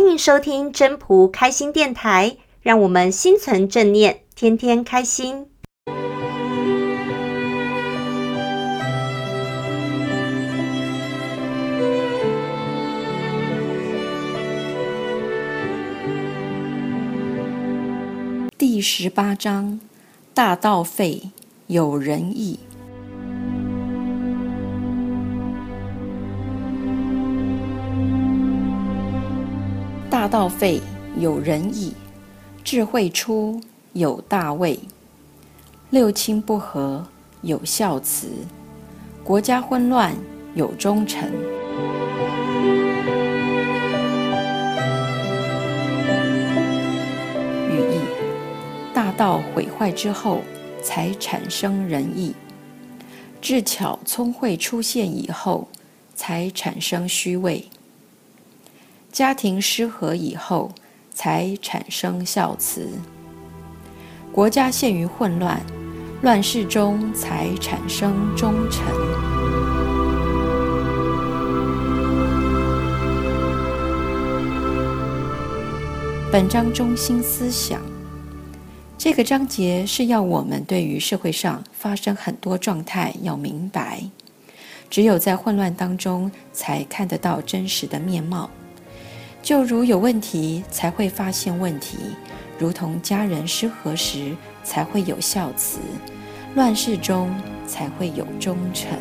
欢迎收听真朴开心电台，让我们心存正念，天天开心。第十八章：大道废，有仁义。大道废，有仁义；智慧出，有大位；六亲不和，有孝慈；国家混乱，有忠臣。道毁坏之后，才产生仁义；智巧聪慧出现以后，才产生虚位；家庭失和以后，才产生孝慈；国家陷于混乱，乱世中才产生忠臣。本章中心思想。这个章节是要我们对于社会上发生很多状态要明白，只有在混乱当中才看得到真实的面貌。就如有问题才会发现问题，如同家人失和时才会有孝慈，乱世中才会有忠臣。